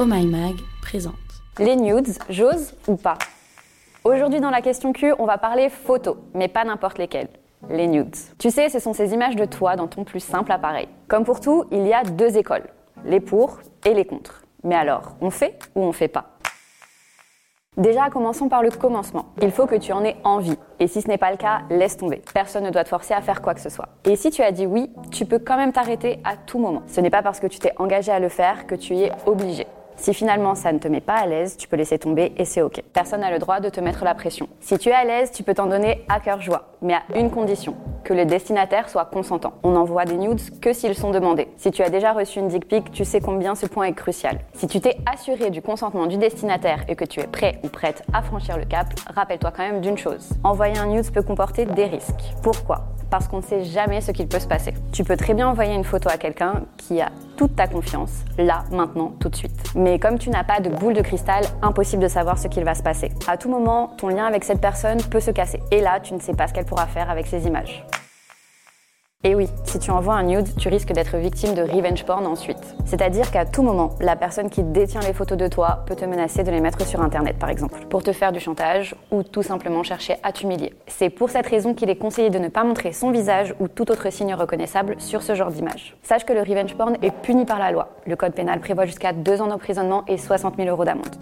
Oh My Mag présente. Les nudes, j'ose ou pas? Aujourd'hui dans la question Q, on va parler photos, mais pas n'importe lesquelles. Les nudes. Tu sais, ce sont ces images de toi dans ton plus simple appareil. Comme pour tout, il y a deux écoles, les pour et les contre. Mais alors, on fait ou on fait pas? Déjà, commençons par le commencement. Il faut que tu en aies envie. Et si ce n'est pas le cas, laisse tomber. Personne ne doit te forcer à faire quoi que ce soit. Et si tu as dit oui, tu peux quand même t'arrêter à tout moment. Ce n'est pas parce que tu t'es engagé à le faire que tu y es obligé. Si finalement ça ne te met pas à l'aise, tu peux laisser tomber et c'est ok. Personne n'a le droit de te mettre la pression. Si tu es à l'aise, tu peux t'en donner à cœur joie, mais à une condition que le destinataire soit consentant. On n'envoie des nudes que s'ils sont demandés. Si tu as déjà reçu une dick pic, tu sais combien ce point est crucial. Si tu t'es assuré du consentement du destinataire et que tu es prêt ou prête à franchir le cap, rappelle-toi quand même d'une chose. Envoyer un nude peut comporter des risques. Pourquoi? Parce qu'on ne sait jamais ce qu'il peut se passer. Tu peux très bien envoyer une photo à quelqu'un qui a toute ta confiance, là, maintenant, tout de suite. Mais comme tu n'as pas de boule de cristal, impossible de savoir ce qu'il va se passer. À tout moment, ton lien avec cette personne peut se casser. Et là, tu ne sais pas ce qu'elle pourra faire avec ces images. Et oui, si tu envoies un nude, tu risques d'être victime de revenge porn ensuite. C'est-à-dire qu'à tout moment, la personne qui détient les photos de toi peut te menacer de les mettre sur Internet, par exemple, pour te faire du chantage ou tout simplement chercher à t'humilier. C'est pour cette raison qu'il est conseillé de ne pas montrer son visage ou tout autre signe reconnaissable sur ce genre d'image. Sache que le revenge porn est puni par la loi. Le code pénal prévoit jusqu'à deux ans d'emprisonnement et 60 000 euros d'amende.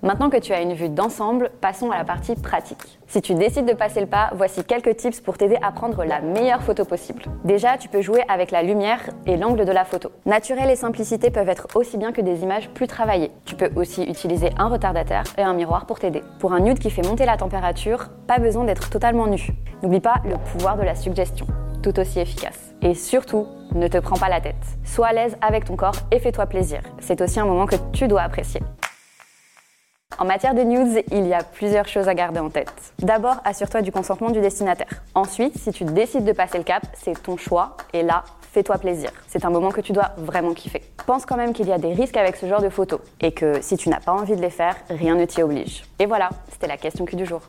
Maintenant que tu as une vue d'ensemble, passons à la partie pratique. Si tu décides de passer le pas, voici quelques tips pour t'aider à prendre la meilleure photo possible. Déjà, tu peux jouer avec la lumière et l'angle de la photo. Naturel et simplicité peuvent être aussi bien que des images plus travaillées. Tu peux aussi utiliser un retardateur et un miroir pour t'aider. Pour un nude qui fait monter la température, pas besoin d'être totalement nu. N'oublie pas le pouvoir de la suggestion, tout aussi efficace. Et surtout, ne te prends pas la tête. Sois à l'aise avec ton corps et fais-toi plaisir. C'est aussi un moment que tu dois apprécier. En matière de nudes, il y a plusieurs choses à garder en tête. D'abord, assure-toi du consentement du destinataire. Ensuite, si tu décides de passer le cap, c'est ton choix et là, fais-toi plaisir. C'est un moment que tu dois vraiment kiffer. Pense quand même qu'il y a des risques avec ce genre de photos et que si tu n'as pas envie de les faire, rien ne t'y oblige. Et voilà, c'était la question Q du jour.